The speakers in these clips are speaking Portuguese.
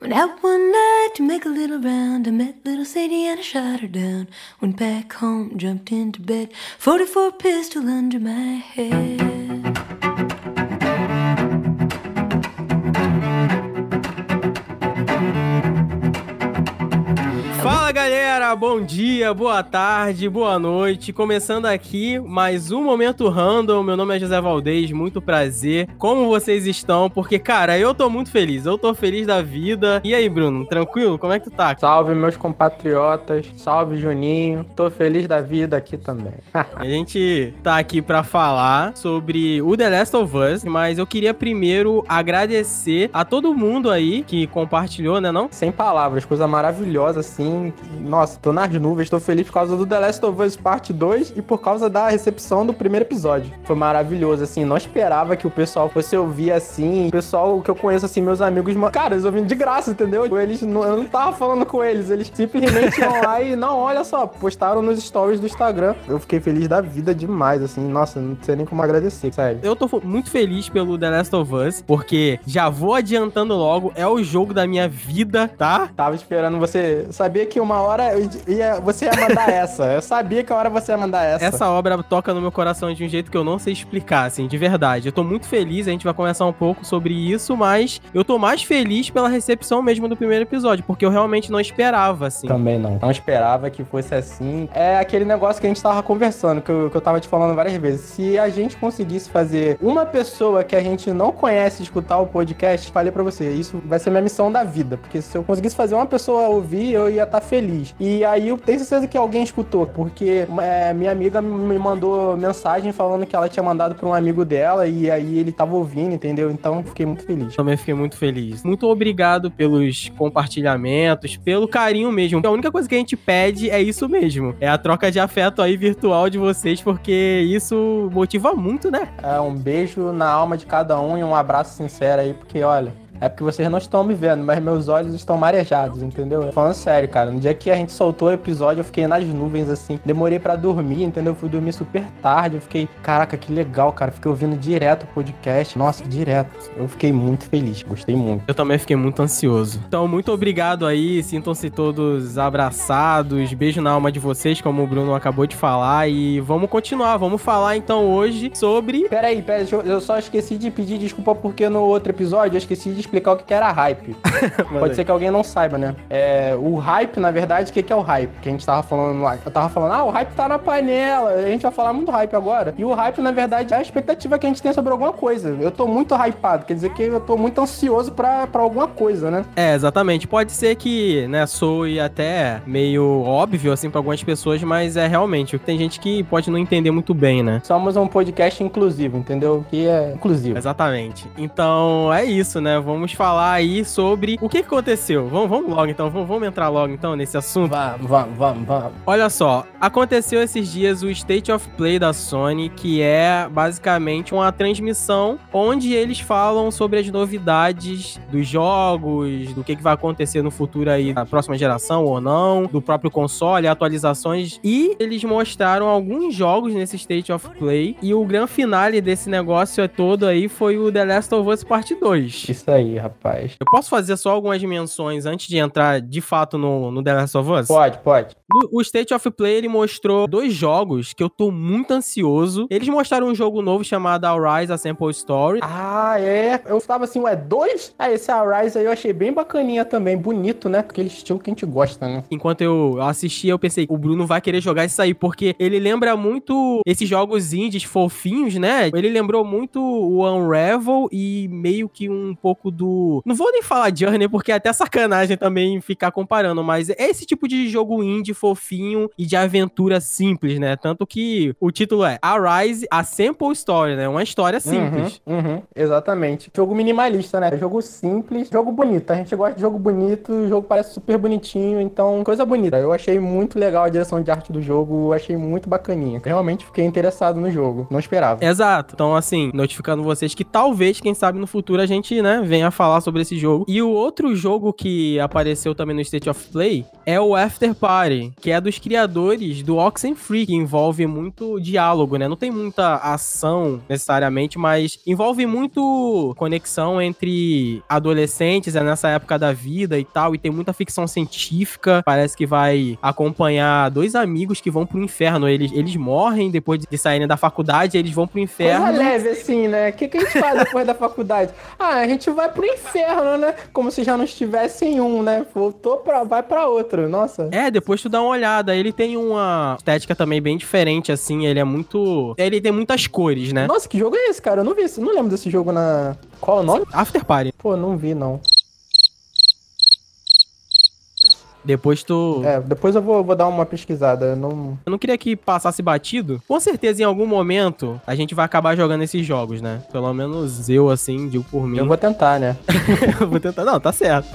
Went out one night to make a little round. I met little Sadie and I shot her down. Went back home, jumped into bed. 44 pistol under my head. Bom dia, boa tarde, boa noite. Começando aqui mais um Momento Random. Meu nome é José Valdez, muito prazer. Como vocês estão? Porque, cara, eu tô muito feliz, eu tô feliz da vida. E aí, Bruno, tranquilo? Como é que tu tá? Salve, meus compatriotas. Salve, Juninho. Tô feliz da vida aqui também. A gente tá aqui pra falar sobre o The Last of Us, mas eu queria primeiro agradecer a todo mundo aí que compartilhou, né, não? Sem palavras, coisa maravilhosa assim. Nossa, tô nas nuvens, tô feliz por causa do The Last of Us Parte 2 e por causa da recepção do primeiro episódio. Foi maravilhoso, assim, não esperava que o pessoal fosse ouvir assim. O pessoal que eu conheço, assim, meus amigos, cara, eles ouvindo de graça, entendeu? Eles não, eu não tava falando com eles, eles simplesmente iam lá e, não, olha só, postaram nos stories do Instagram. Eu fiquei feliz da vida demais, assim, nossa, não sei nem como agradecer, sério. Eu tô muito feliz pelo The Last of Us, porque já vou adiantando logo, é o jogo da minha vida, tá? Tava esperando você, sabia que uma hora ia, você ia mandar essa. Eu sabia que a hora você ia mandar essa. Essa obra toca no meu coração de um jeito que eu não sei explicar, assim, de verdade. Eu tô muito feliz, a gente vai conversar um pouco sobre isso, mas eu tô mais feliz pela recepção mesmo do primeiro episódio, porque eu realmente não esperava, assim. Também não. Não esperava que fosse assim. É aquele negócio que a gente tava conversando, que eu, que eu tava te falando várias vezes. Se a gente conseguisse fazer uma pessoa que a gente não conhece escutar o podcast, falei para você, isso vai ser minha missão da vida. Porque se eu conseguisse fazer uma pessoa ouvir, eu ia estar tá feliz. E aí eu tenho certeza que alguém escutou, porque é, minha amiga me mandou mensagem falando que ela tinha mandado para um amigo dela e aí ele tava ouvindo, entendeu? Então fiquei muito feliz. Também fiquei muito feliz. Muito obrigado pelos compartilhamentos, pelo carinho mesmo. A única coisa que a gente pede é isso mesmo. É a troca de afeto aí virtual de vocês, porque isso motiva muito, né? É, um beijo na alma de cada um e um abraço sincero aí, porque olha, é porque vocês não estão me vendo, mas meus olhos estão marejados, entendeu? Falando sério, cara. No dia que a gente soltou o episódio, eu fiquei nas nuvens, assim. Demorei para dormir, entendeu? fui dormir super tarde. Eu fiquei, caraca, que legal, cara. Fiquei ouvindo direto o podcast. Nossa, direto. Eu fiquei muito feliz, gostei muito. Eu também fiquei muito ansioso. Então, muito obrigado aí. Sintam-se todos abraçados. Beijo na alma de vocês, como o Bruno acabou de falar. E vamos continuar. Vamos falar então hoje sobre. Peraí, peraí. Eu só esqueci de pedir desculpa porque no outro episódio eu esqueci de explicar o que era hype. Pode ser que alguém não saiba, né? É, o hype, na verdade, o que é o hype? Que a gente tava falando lá. Eu tava falando, ah, o hype tá na panela. A gente vai falar muito hype agora. E o hype, na verdade, é a expectativa que a gente tem sobre alguma coisa. Eu tô muito hypado, quer dizer que eu tô muito ansioso pra, pra alguma coisa, né? É, exatamente. Pode ser que, né, soe até meio óbvio, assim, pra algumas pessoas, mas é realmente. Tem gente que pode não entender muito bem, né? Somos um podcast inclusivo, entendeu? Que é inclusivo. Exatamente. Então, é isso, né? Vamos vamos falar aí sobre o que aconteceu. Vamos, vamos logo então, vamos, vamos entrar logo então nesse assunto. Vamos, vamos, vamos, vamos. Olha só, aconteceu esses dias o State of Play da Sony, que é basicamente uma transmissão onde eles falam sobre as novidades dos jogos, do que, que vai acontecer no futuro aí, na próxima geração ou não, do próprio console, atualizações. E eles mostraram alguns jogos nesse State of Play. E o grande finale desse negócio todo aí foi o The Last of Us Part 2. Isso aí rapaz. Eu posso fazer só algumas menções antes de entrar de fato no, no The Last of Us? Pode, pode. O, State of Play ele mostrou dois jogos que eu tô muito ansioso. Eles mostraram um jogo novo chamado Arise A Sample Story. Ah, é. Eu estava assim, ué, dois? Ah, esse Arise aí eu achei bem bacaninha também, bonito, né? Aquele estilo que a gente gosta, né? Enquanto eu assisti, eu pensei, o Bruno vai querer jogar isso aí, porque ele lembra muito esses jogos indies fofinhos, né? Ele lembrou muito o Unravel e meio que um pouco do. Não vou nem falar Journey, porque é até sacanagem também ficar comparando, mas é esse tipo de jogo indie fofinho e de aventura simples, né? Tanto que o título é Arise, a Sample Story, né? Uma história simples. Uhum, uhum, exatamente. Jogo minimalista, né? Jogo simples, jogo bonito. A gente gosta de jogo bonito, o jogo parece super bonitinho, então coisa bonita. Eu achei muito legal a direção de arte do jogo, achei muito bacaninha. Realmente fiquei interessado no jogo, não esperava. Exato. Então, assim, notificando vocês que talvez, quem sabe no futuro a gente, né, venha a falar sobre esse jogo. E o outro jogo que apareceu também no State of Play é o After Party, que é dos criadores do Oxenfree, que envolve muito diálogo, né? Não tem muita ação necessariamente, mas envolve muito conexão entre adolescentes, é nessa época da vida e tal, e tem muita ficção científica. Parece que vai acompanhar dois amigos que vão pro inferno. Eles, eles morrem depois de saírem da faculdade, eles vão pro inferno. Coisa leve assim, né? O que, que a gente faz depois da faculdade? Ah, a gente vai pro inferno, né? Como se já não estivesse em um, né? Voltou pra. vai pra outro. Nossa. É, depois tu dá uma olhada. Ele tem uma estética também bem diferente, assim. Ele é muito. Ele tem muitas cores, né? Nossa, que jogo é esse, cara? Eu não vi. Não lembro desse jogo na. Qual é o nome? After Party. Pô, não vi, não. Depois tu. É, depois eu vou, vou dar uma pesquisada. eu Não... Eu não queria que passasse batido. Com certeza, em algum momento, a gente vai acabar jogando esses jogos, né? Pelo menos eu, assim, digo por mim. Eu vou tentar, né? eu vou tentar. Não, tá certo.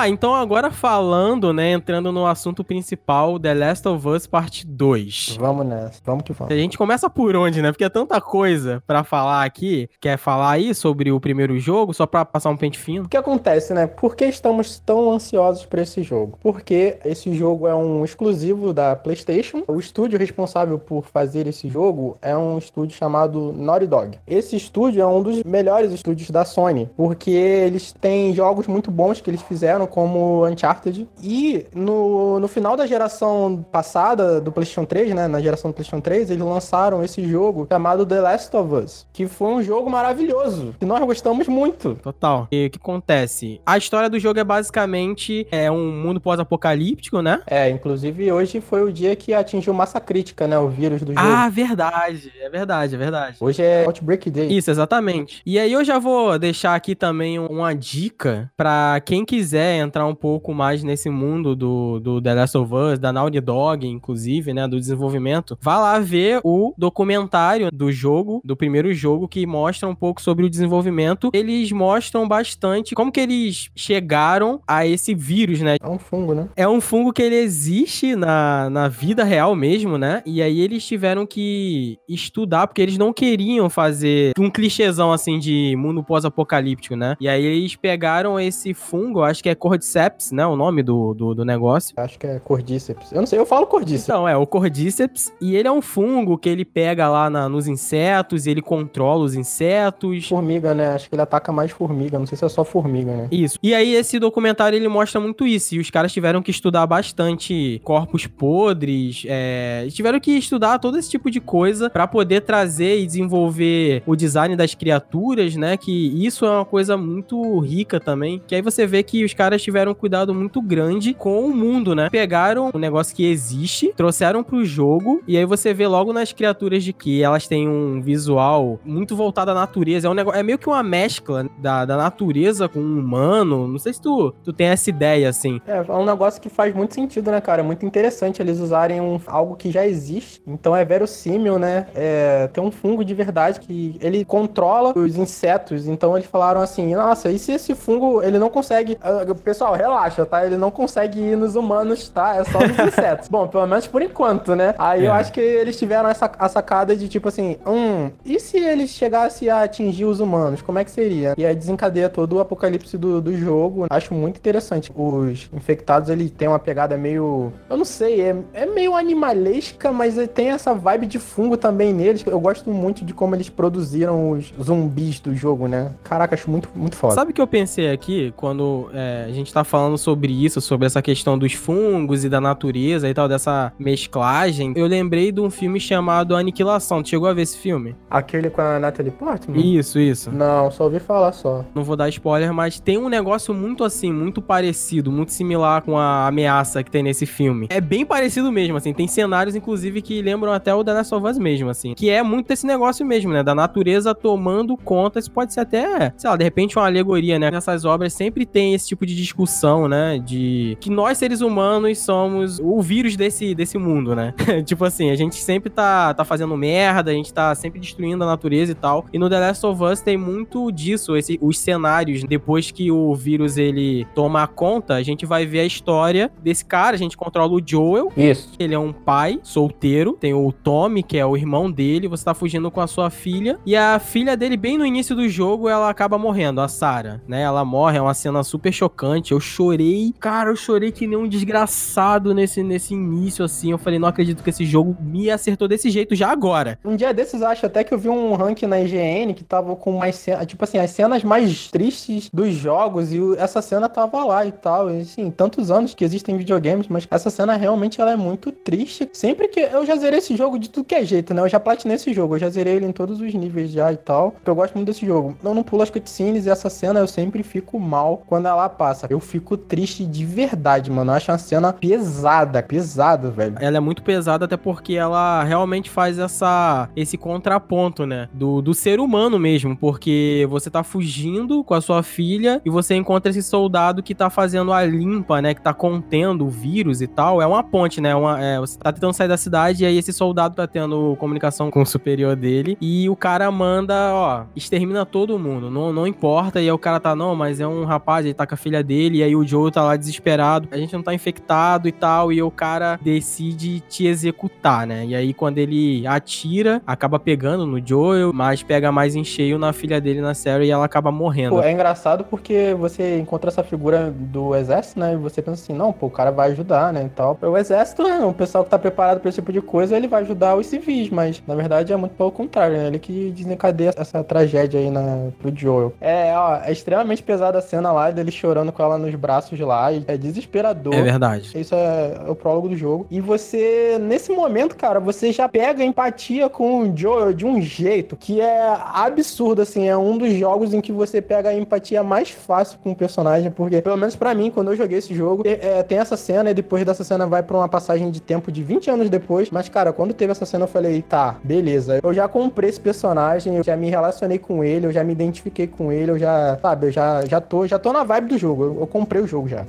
Tá, então agora falando, né, entrando no assunto principal, The Last of Us Parte 2. Vamos nessa. Vamos que vamos. A gente começa por onde, né? Porque é tanta coisa pra falar aqui. Quer falar aí sobre o primeiro jogo, só pra passar um pente fino? O que acontece, né? Por que estamos tão ansiosos por esse jogo? Porque esse jogo é um exclusivo da PlayStation. O estúdio responsável por fazer esse jogo é um estúdio chamado Naughty Dog. Esse estúdio é um dos melhores estúdios da Sony, porque eles têm jogos muito bons que eles fizeram, como Uncharted. E no, no final da geração passada do PlayStation 3, né? Na geração do PlayStation 3, eles lançaram esse jogo chamado The Last of Us, que foi um jogo maravilhoso, que nós gostamos muito. Total. E o que acontece? A história do jogo é basicamente é um mundo pós-apocalíptico, né? É, inclusive hoje foi o dia que atingiu massa crítica, né? O vírus do jogo. Ah, verdade. É verdade, é verdade. Hoje é Outbreak Day. Isso, exatamente. E aí eu já vou deixar aqui também uma dica pra quem quiser entrar um pouco mais nesse mundo do, do The Last of Us, da Naughty Dog, inclusive, né, do desenvolvimento. Vá lá ver o documentário do jogo, do primeiro jogo, que mostra um pouco sobre o desenvolvimento. Eles mostram bastante como que eles chegaram a esse vírus, né? É um fungo, né? É um fungo que ele existe na, na vida real mesmo, né? E aí eles tiveram que estudar, porque eles não queriam fazer um clichêzão assim de mundo pós-apocalíptico, né? E aí eles pegaram esse fungo, acho que é Cordyceps, né? O nome do, do, do negócio. Acho que é Cordyceps. Eu não sei, eu falo Cordyceps. Então, é, o Cordyceps. E ele é um fungo que ele pega lá na- nos insetos, ele controla os insetos. Formiga, né? Acho que ele ataca mais formiga. Não sei se é só formiga, né? Isso. E aí esse documentário ele mostra muito isso. E os caras tiveram que estudar bastante corpos podres, é, tiveram que estudar todo esse tipo de coisa pra poder trazer e desenvolver o design das criaturas, né? Que isso é uma coisa muito rica também. Que aí você vê que os caras tiveram um cuidado muito grande com o mundo, né? Pegaram um negócio que existe, trouxeram pro jogo e aí você vê logo nas criaturas de que elas têm um visual muito voltado à natureza. É um negócio, é meio que uma mescla da, da natureza com o humano. Não sei se tu, tu tem essa ideia, assim. É, é um negócio que faz muito sentido, né, cara? É muito interessante eles usarem um, algo que já existe. Então é verossímil, né? É, tem um fungo de verdade que ele controla os insetos. Então eles falaram assim: nossa, e se esse fungo ele não consegue. Ah, Pessoal, relaxa, tá? Ele não consegue ir nos humanos, tá? É só nos insetos. Bom, pelo menos por enquanto, né? Aí eu É. acho que eles tiveram essa a sacada de tipo assim: hum, e se eles chegassem a atingir os humanos? Como é que seria? E aí desencadeia todo o apocalipse do, do jogo. Acho muito interessante. Os infectados, ele tem uma pegada meio. Eu não sei, é, é meio animalesca, mas tem essa vibe de fungo também neles. Eu gosto muito de como eles produziram os zumbis do jogo, né? Caraca, acho muito, muito foda. Sabe o que eu pensei aqui quando é, a gente tá falando sobre isso, sobre essa questão dos fungos e da natureza e tal, dessa mesclagem? Eu lembrei de um filme chamado Aniquilação. Tu chegou a ver esse filme? Aquele com a Natalie Portman? Isso, isso. Não, só ouvi falar só. Não vou dar spoiler, mas tem um negócio muito assim, muito parecido, muito similar com a ameaça que tem nesse filme. É bem parecido mesmo, assim. Tem cenários, inclusive, que lembram até o The Last of Us mesmo, assim. Que é muito esse negócio mesmo, né? Da natureza tomando conta. Isso pode ser até, sei lá, de repente uma alegoria, né? Nessas obras sempre tem esse tipo de discussão, né? De que nós, seres humanos, somos o vírus desse, desse mundo, né? tipo assim, a gente sempre tá, tá fazendo merda, a gente tá sempre destruindo a natureza e tal. E no The Last of Us tem muito disso, esse, os cenários. Depois que o vírus ele toma conta, a gente vai ver a história desse cara. A gente controla o Joel. Isso. Ele é um pai solteiro. Tem o Tommy, que é o irmão dele. Você tá fugindo com a sua filha. E a filha dele, bem no início do jogo, ela acaba morrendo, a Sarah, né? Ela morre, é uma cena super chocante. Eu chorei, cara, eu chorei que nem um desgraçado nesse, nesse início, assim. Eu falei, não acredito que esse jogo me acertou desse jeito já agora. Um dia desses, acho até que eu vi um ranking na IGN que tava com mais cenas, tipo assim, as cenas mais tristes dos jogos e essa cena tava lá e tal. E, assim, tantos anos que existem videogames, mas essa cena realmente ela é muito triste. Sempre que eu já zerei esse jogo de tudo que é jeito, né? Eu já platinei esse jogo, eu já zerei ele em todos os níveis já e tal. Eu gosto muito desse jogo. Eu não pulo as cutscenes e essa cena eu sempre fico mal quando ela passa. Eu fico triste de verdade, mano. Eu acho uma cena pesada, pesada, velho. Ela é muito pesada até porque ela realmente faz essa esse contraponto, né? Do, do ser humano mesmo, porque você tá fugindo com a sua filha e você encontra esse soldado que tá fazendo a limpa, né? Que tá contendo o vírus e tal. É uma ponte, né? Uma, é, você tá tentando sair da cidade e aí esse soldado tá tendo comunicação com o superior dele e o cara manda, ó, extermina todo mundo, não, não importa. E aí o cara tá, não, mas é um rapaz, ele tá com a filha dele e aí o Joe tá lá desesperado. A gente não tá infectado e tal. E o cara decide te executar, né? E aí quando ele atira, acaba pegando no Joel, mas pega mais em cheio na filha dele, na série, e ela acaba morrendo. Pô, é engraçado porque você encontra essa figura do exército, né? E você pensa assim, não, pô, o cara vai ajudar, né? E tal. O exército, né? O pessoal que tá preparado pra esse tipo de coisa, ele vai ajudar os civis, mas na verdade é muito pelo contrário, né? Ele que desencadeia essa tragédia aí na, pro Joel. É, ó, é extremamente pesada a cena lá dele chorando com ela nos braços lá. É desesperador. É verdade. Isso é, é o prólogo do jogo. E você, nesse momento, cara, você já pega empatia com o Joel de um jeito que é absurdo, assim. É um dos jogos em que você pega a empatia mais fácil com o personagem, porque, pelo menos para mim, quando eu joguei esse jogo, é, tem essa cena e depois dessa cena vai pra uma passagem de tempo de 20 anos depois. Mas, cara, quando teve essa cena, eu falei, tá, beleza. Eu já comprei esse personagem, eu já me relacionei com ele, eu já me identifiquei com ele, eu já, sabe, eu já, já tô, já tô na vibe do jogo. Eu, eu comprei o jogo já.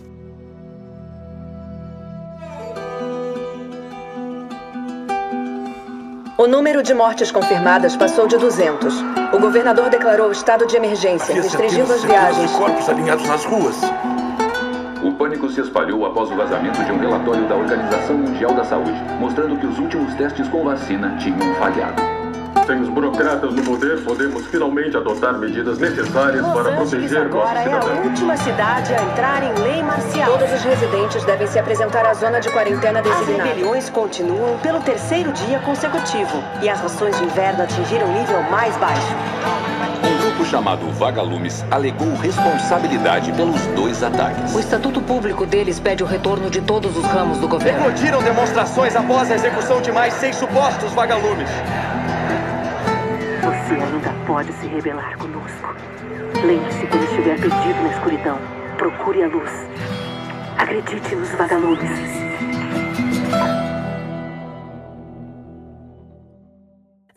O número de mortes confirmadas passou de 200. O governador declarou estado de emergência, restringindo as viagens. corpos alinhados nas ruas. O pânico se espalhou após o vazamento de um relatório da Organização Mundial da Saúde, mostrando que os últimos testes com vacina tinham falhado. Sem os burocratas no poder, podemos finalmente adotar medidas necessárias Los para Angeles proteger agora nossos é a última cidade a entrar em lei marcial. Todos os residentes devem se apresentar à zona de quarentena As designada. rebeliões continuam pelo terceiro dia consecutivo e as rações de inverno atingiram o nível mais baixo. Um grupo chamado Vagalumes alegou responsabilidade pelos dois ataques. O estatuto público deles pede o retorno de todos os ramos do governo. Eclodiram demonstrações após a execução de mais seis supostos vagalumes. Ainda pode se rebelar conosco. Lembre-se quando estiver perdido na escuridão. Procure a luz. Acredite nos vagalumes.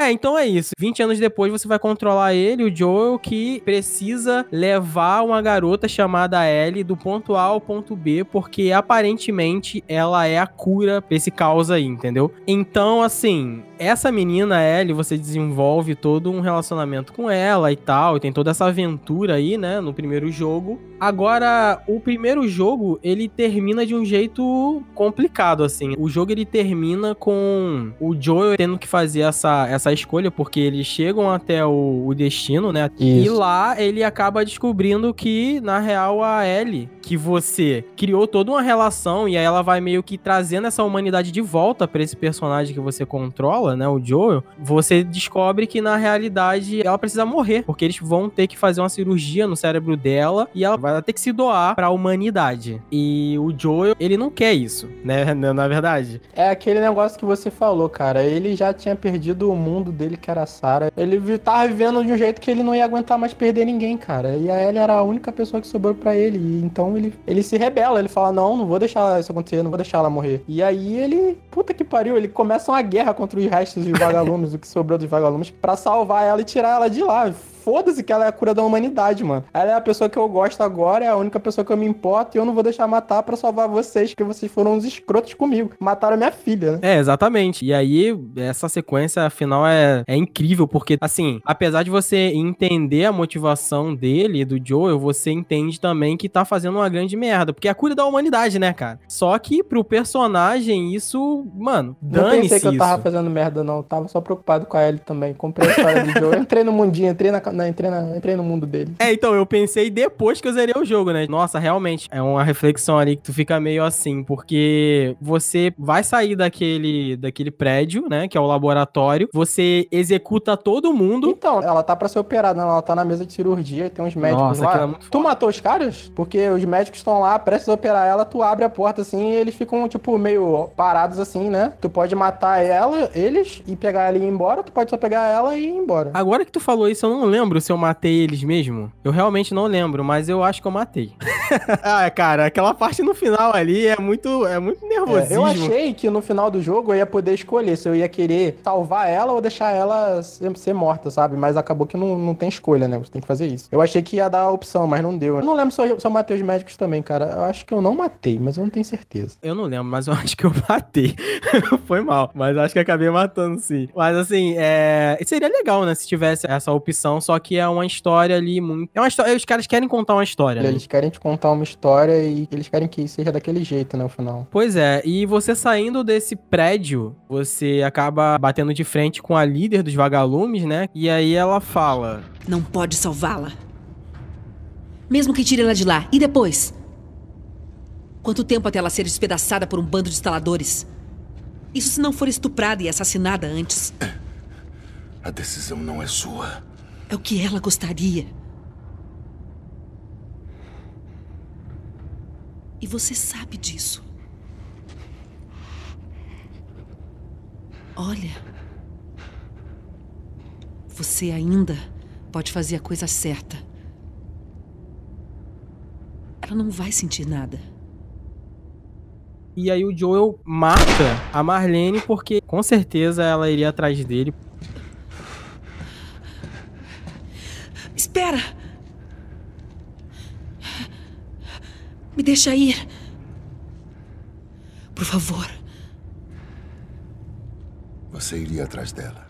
É, então é isso. 20 anos depois você vai controlar ele, o Joel, que precisa levar uma garota chamada Ellie do ponto A ao ponto B, porque aparentemente ela é a cura pra esse caos aí, entendeu? Então, assim, essa menina, Ellie, você desenvolve todo um relacionamento com ela e tal, e tem toda essa aventura aí, né, no primeiro jogo. Agora, o primeiro jogo, ele termina de um jeito complicado, assim. O jogo, ele termina com o Joel tendo que fazer essa, essa escolha, porque eles chegam até o, o destino, né? E Isso. lá ele acaba descobrindo que, na real, a Ellie, que você criou toda uma relação, e aí ela vai meio que trazendo essa humanidade de volta pra esse personagem que você controla, né? O Joel. Você descobre que, na realidade, ela precisa morrer, porque eles vão ter que fazer uma cirurgia no cérebro dela e ela vai ter que se doar pra humanidade. E o Joel, ele não quer isso, né? Na verdade. É aquele negócio que você falou, cara. Ele já tinha perdido o mundo dele, que era a Sarah. Ele tava vivendo de um jeito que ele não ia aguentar mais perder ninguém, cara. E a Ellie era a única pessoa que sobrou pra ele. E então ele, ele se rebela. Ele fala: Não, não vou deixar isso acontecer, não vou deixar ela morrer. E aí ele, puta que pariu, ele começa uma guerra contra os restos de vagalumes, o que sobrou dos vagalumes, pra salvar ela e tirar ela de lá. Foda-se que ela é a cura da humanidade, mano. Ela é a pessoa que eu gosto agora, é a única pessoa que eu me importo e eu não vou deixar matar pra salvar vocês, porque vocês foram uns escrotos comigo. Mataram minha filha, né? É, exatamente. E aí, essa sequência final é, é incrível, porque, assim, apesar de você entender a motivação dele, do Joel, você entende também que tá fazendo uma grande merda, porque é a cura da humanidade, né, cara? Só que pro personagem, isso, mano, Não dane-se pensei que eu tava isso. fazendo merda, não. Eu tava só preocupado com a Ellie também. Comprei a história do Joe. Eu entrei no mundinho, entrei, na, na- entrei, na- entrei no mundo dele. É, então, eu pensei depois que eu zerei o jogo, né? Nossa, realmente, é uma reflexão ali que tu fica meio assim, porque você vai sair daquele, daquele prédio, né, que é o laboratório, você executa todo mundo. Então, ela tá pra ser operada, né? ela tá na mesa de cirurgia e tem uns médicos Nossa, lá. é muito tu matou os caras? Porque os médicos estão lá, prestes a operar ela, tu abre a porta assim e eles ficam, tipo, meio parados assim, né? Tu pode matar ela, eles, e pegar ela e ir embora, tu pode só pegar ela e ir embora. Agora que tu falou isso, eu não lembro se eu matei eles mesmo. Eu realmente não lembro, mas eu acho que eu matei. ah, cara, aquela parte no final ali é muito, é muito É, nervosismo. eu achei que no final do jogo eu ia poder escolher se eu ia querer salvar ela ou deixar ela ser, ser morta, sabe? Mas acabou que não, não tem escolha, né? Você tem que fazer isso. Eu achei que ia dar a opção, mas não deu. Eu não lembro se eu, se eu matei os médicos também, cara. Eu acho que eu não matei, mas eu não tenho certeza. Eu não lembro, mas eu acho que eu matei. Foi mal, mas acho que acabei matando sim. Mas assim, é... seria legal, né, se tivesse essa opção, só que é uma história ali muito... É uma história... Os caras querem contar uma história, né? Eles querem te contar uma história e eles querem que seja daquele jeito, né? O final. Pois é, e você saindo desse prédio, você acaba batendo de frente com a líder dos vagalumes, né? E aí ela fala: Não pode salvá-la. Mesmo que tire ela de lá. E depois? Quanto tempo até ela ser despedaçada por um bando de instaladores? Isso se não for estuprada e assassinada antes. A decisão não é sua. É o que ela gostaria. E você sabe disso. Olha. Você ainda pode fazer a coisa certa. Ela não vai sentir nada. E aí o Joel mata a Marlene porque com certeza ela iria atrás dele. Espera! Me deixa ir. Por favor. Você iria atrás dela.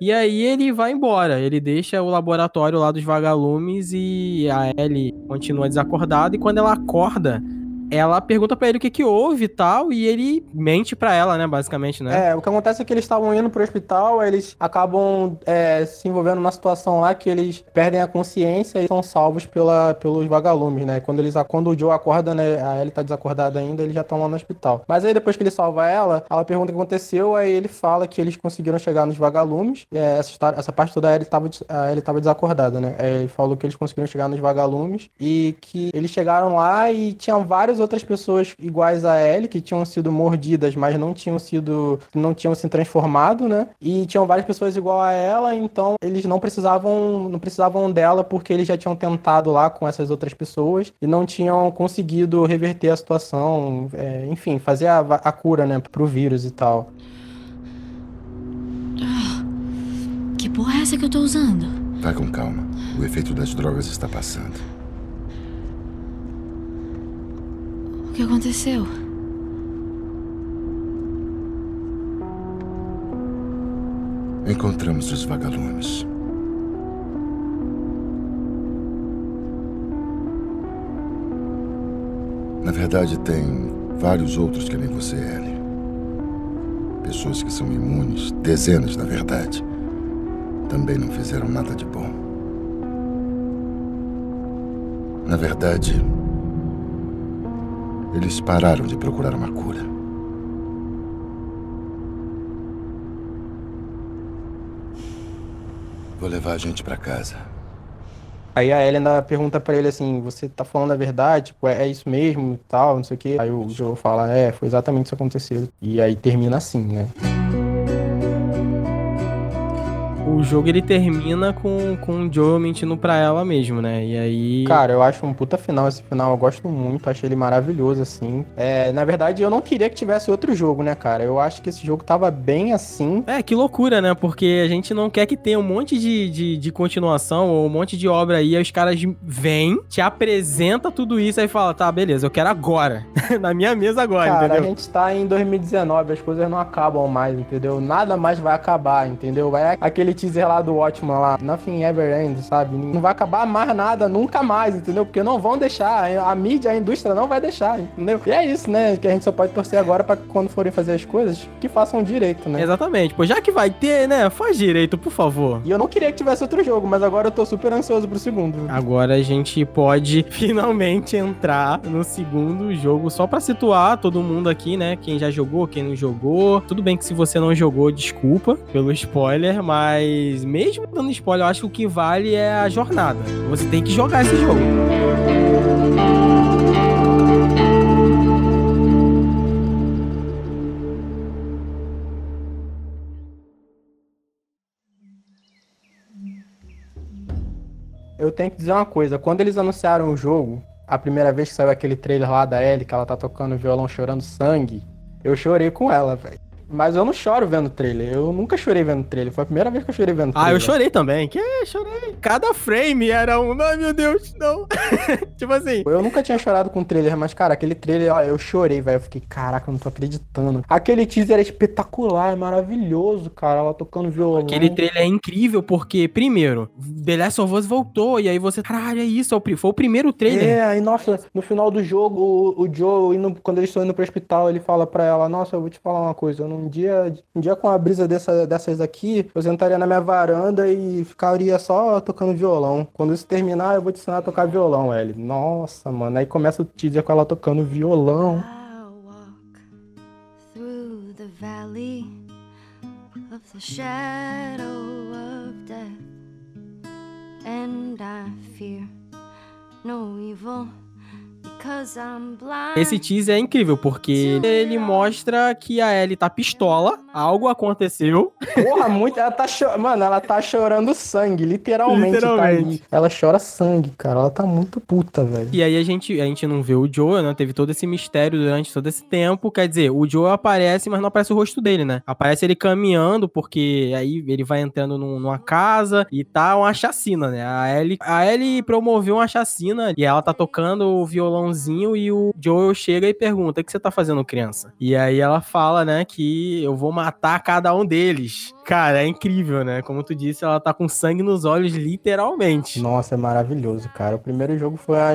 E aí ele vai embora, ele deixa o laboratório lá dos vagalumes e a Ellie continua desacordada e quando ela acorda, ela pergunta pra ele o que que houve e tal, e ele mente pra ela, né, basicamente, né? É, o que acontece é que eles estavam indo pro hospital, eles acabam é, se envolvendo numa situação lá que eles perdem a consciência e são salvos pela, pelos vagalumes, né? Quando, eles, quando o Joe acorda, né? A Ellie tá desacordada ainda, eles já estão lá no hospital. Mas aí depois que ele salva ela, ela pergunta o que aconteceu, aí ele fala que eles conseguiram chegar nos vagalumes. É, essa, história, essa parte toda a Ellie tava, a Ellie tava desacordada, né? É, ele falou que eles conseguiram chegar nos vagalumes e que eles chegaram lá e tinham várias outras pessoas iguais a Ellie que tinham sido mordidas, mas não tinham sido, não tinham se transformado, né? E tinham várias pessoas igual a ela, então eles não precisavam, não precisavam dela porque eles já tinham tentado lá com essas outras pessoas e não tinham conseguido reverter a situação, é, enfim, fazer a, a cura, né, pro vírus e tal. Que porra é essa que eu tô usando? Vai com calma. O efeito das drogas está passando. O que aconteceu? Encontramos os vagalumes. Na verdade, tem vários outros que nem você, Ellie. Pessoas que são imunes, dezenas, na verdade. Também não fizeram nada de bom. Na verdade, eles pararam de procurar uma cura. Vou levar a gente pra casa. Aí a ainda pergunta pra ele assim, você tá falando a verdade? Tipo, é, é isso mesmo e tal, não sei o quê. Aí o Joe fala, é, foi exatamente isso que aconteceu. E aí termina assim, né? O jogo ele termina com, com o Joel mentindo pra ela mesmo, né? E aí. Cara, eu acho um puta final esse final. Eu gosto muito, achei ele maravilhoso, assim. É, na verdade, eu não queria que tivesse outro jogo, né, cara? Eu acho que esse jogo tava bem assim. É, que loucura, né? Porque a gente não quer que tenha um monte de, de, de continuação ou um monte de obra aí. Aí os caras vêm, te apresenta tudo isso aí fala, tá, beleza, eu quero agora. Na minha mesa agora, cara, entendeu? a gente tá em 2019, as coisas não acabam mais, entendeu? Nada mais vai acabar, entendeu? Vai aquele teaser lá do Watchman lá, Nothing Ever Ends, sabe? Não vai acabar mais nada, nunca mais, entendeu? Porque não vão deixar, a mídia, a indústria não vai deixar, entendeu? E é isso, né? Que a gente só pode torcer agora pra que quando forem fazer as coisas, que façam direito, né? Exatamente. Pô, já que vai ter, né? Faz direito, por favor. E eu não queria que tivesse outro jogo, mas agora eu tô super ansioso pro segundo. Agora a gente pode finalmente entrar no segundo jogo, só pra situar todo mundo aqui, né? Quem já jogou, quem não jogou. Tudo bem que se você não jogou, desculpa pelo spoiler, mas mesmo dando spoiler, eu acho que o que vale é a jornada. Você tem que jogar esse jogo. Eu tenho que dizer uma coisa, quando eles anunciaram o jogo, a primeira vez que saiu aquele trailer lá da Ellie, que ela tá tocando violão chorando sangue, eu chorei com ela, velho. Mas eu não choro vendo trailer. Eu nunca chorei vendo trailer. Foi a primeira vez que eu chorei vendo trailer. Ah, eu chorei também. Que chorei. Cada frame era um. Ai, meu Deus, não. tipo assim. Eu nunca tinha chorado com trailer, mas, cara, aquele trailer, ó, eu chorei, velho. Eu fiquei, caraca, eu não tô acreditando. Aquele teaser é espetacular, é maravilhoso, cara. Ela tocando violão. Aquele trailer é incrível porque, primeiro, The Last of Us voltou. E aí você, caralho, é isso. Foi o primeiro trailer. É, aí, nossa, no final do jogo, o, o Joe, indo, quando eles estão indo pro hospital, ele fala pra ela: Nossa, eu vou te falar uma coisa. Eu não um dia, um dia com a brisa dessa, dessas aqui, eu sentaria na minha varanda e ficaria só tocando violão. Quando isso terminar, eu vou te ensinar a tocar violão, Ellie. Nossa, mano. Aí começa o teaser com ela tocando violão. The shadow of death, and I fear no evil. Esse teaser é incrível, porque ele mostra que a Ellie tá pistola, algo aconteceu. Porra, muito. Ela tá chorando. Mano, ela tá chorando sangue, literalmente. Literalmente. Tá ela chora sangue, cara. Ela tá muito puta, velho. E aí a gente, a gente não vê o Joe, né? Teve todo esse mistério durante todo esse tempo. Quer dizer, o Joe aparece, mas não aparece o rosto dele, né? Aparece ele caminhando, porque aí ele vai entrando num, numa casa e tá uma chacina, né? A Ellie, a Ellie promoveu uma chacina e ela tá tocando o violão e o Joel chega e pergunta: O que você tá fazendo, criança? E aí ela fala, né, que eu vou matar cada um deles. Cara, é incrível, né? Como tu disse, ela tá com sangue nos olhos, literalmente. Nossa, é maravilhoso, cara. O primeiro jogo foi. A...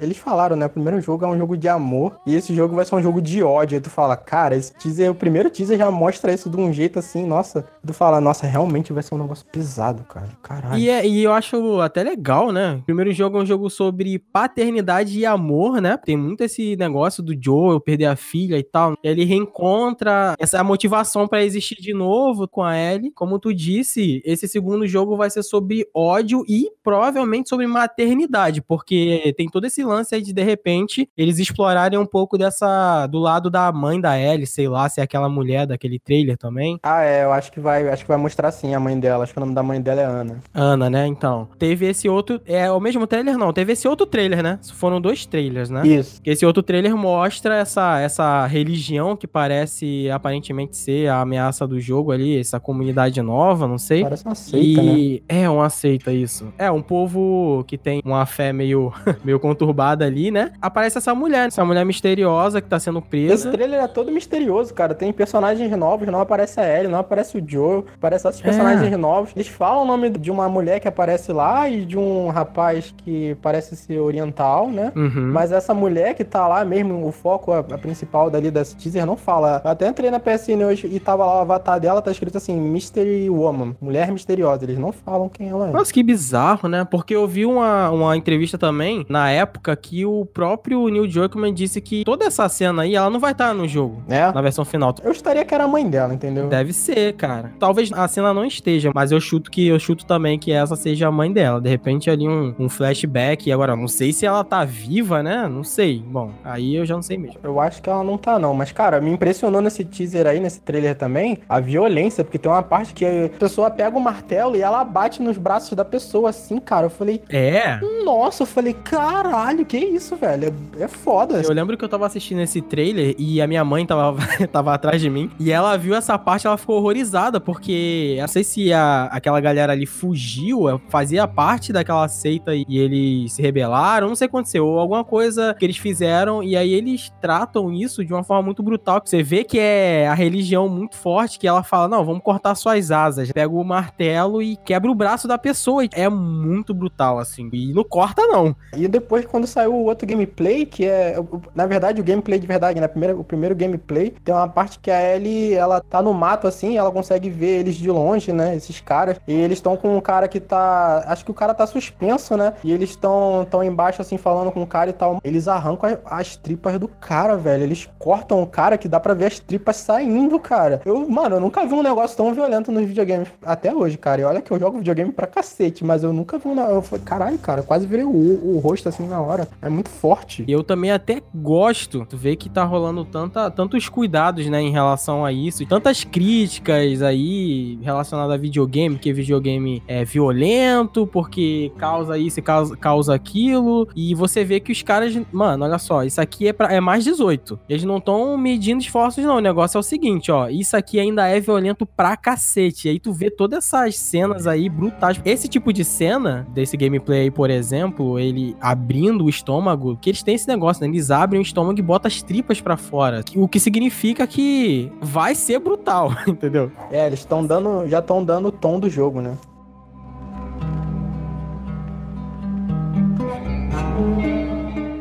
Eles falaram, né? O primeiro jogo é um jogo de amor e esse jogo vai ser um jogo de ódio. Aí tu fala, cara, esse teaser, o primeiro teaser já mostra isso de um jeito assim, nossa. Tu fala, nossa, realmente vai ser um negócio pesado, cara. Caralho. E, é, e eu acho até legal, né? O primeiro jogo é um jogo sobre paternidade e amor, né? Tem muito esse negócio do Joe perder a filha e tal. Ele reencontra essa motivação para existir de novo com a Ellie. Como tu disse, esse segundo jogo vai ser sobre ódio e provavelmente sobre maternidade, porque tem todo esse lance aí de de repente eles explorarem um pouco dessa do lado da mãe da Ellie, sei lá, se é aquela mulher daquele trailer também. Ah, é, eu acho que vai, acho que vai mostrar sim a mãe dela. Acho que o nome da mãe dela é Ana. Ana, né? Então, teve esse outro, é o mesmo trailer não, teve esse outro trailer, né? Foram dois trailers, né? Isso. Esse outro trailer mostra essa essa religião que parece aparentemente ser a ameaça do jogo ali, essa comunidade nova, não sei. Parece uma seita, e... né? É, uma seita, isso. É, um povo que tem uma fé meio, meio conturbada ali, né? Aparece essa mulher, essa mulher misteriosa que tá sendo presa. Esse trailer é todo misterioso, cara. Tem personagens novos, não aparece a Ellie, não aparece o Joe, aparece esses personagens é. novos. Eles falam o nome de uma mulher que aparece lá e de um rapaz que parece ser oriental, né? Uhum. Mas essa mulher que tá lá mesmo, o foco, a, a principal dali desse teaser, não fala. Eu até entrei na PSN hoje e tava lá o avatar dela, tá escrito assim, Mystery Woman, mulher misteriosa. Eles não falam quem ela é. Nossa, que bizarro, né? Porque eu vi uma, uma entrevista também, na época, que o próprio Neil Druckmann disse que toda essa cena aí, ela não vai estar no jogo. É? Na versão final. Eu estaria que era a mãe dela, entendeu? Deve ser, cara. Talvez a cena não esteja, mas eu chuto que eu chuto também que essa seja a mãe dela. De repente ali um, um flashback. Agora, não sei se ela tá viva, né? Não sei. Bom, aí eu já não sei mesmo. Eu acho que ela não tá, não. Mas, cara, me impressionou nesse teaser aí, nesse trailer também, a violência, porque tem uma parte que a pessoa pega o martelo e ela bate nos braços da pessoa, assim, cara. Eu falei, É. nossa, eu falei, caralho, que isso, velho? É, é foda. Eu lembro que eu tava assistindo esse trailer e a minha mãe tava, tava atrás de mim. E ela viu essa parte, ela ficou horrorizada, porque eu não sei se a, aquela galera ali fugiu, fazia parte daquela seita e eles se rebelaram, não sei o que aconteceu, ou alguma coisa que eles fizeram, e aí eles tratam isso de uma forma muito brutal. Você vê que é a religião muito forte, que ela fala: não, vamos cortar suas asas. Pega o martelo e quebra o braço da pessoa. É muito brutal, assim. E não corta, não. E depois, quando saiu o outro gameplay, que é. Na verdade, o gameplay de verdade, né? Primeiro, o primeiro gameplay, tem uma parte que a Ellie, ela tá no mato assim, ela consegue ver eles de longe, né? Esses caras. E eles estão com um cara que tá. Acho que o cara tá suspenso, né? E eles estão tão embaixo, assim, falando com o cara e tal. Eles arrancam as, as tripas do cara, velho. Eles cortam o cara que dá pra ver as tripas saindo, cara. Eu, mano, eu nunca vi um negócio tão violento nos videogames até hoje, cara. E olha que eu jogo videogame pra cacete, mas eu nunca vi um. Eu falei, caralho, cara, quase virei o, o rosto assim na hora. É muito forte. E eu também até gosto. Tu vê que tá rolando tanta, tantos cuidados, né, em relação a isso. Tantas críticas aí relacionadas a videogame, que videogame é violento, porque causa isso causa, causa aquilo. E você vê que os caras, mano, olha só, isso aqui é, pra, é mais 18. Eles não estão medindo esforços, não. O negócio é o seguinte, ó. Isso aqui ainda é violento pra cacete. E aí tu vê todas essas cenas aí brutais. Esse tipo de cena, desse gameplay aí, por exemplo, ele abrindo o estômago, que eles têm esse negócio, né? Eles abrem o estômago e botam as tripas pra fora. O que significa que vai ser brutal, entendeu? É, eles estão dando. Já estão dando o tom do jogo, né?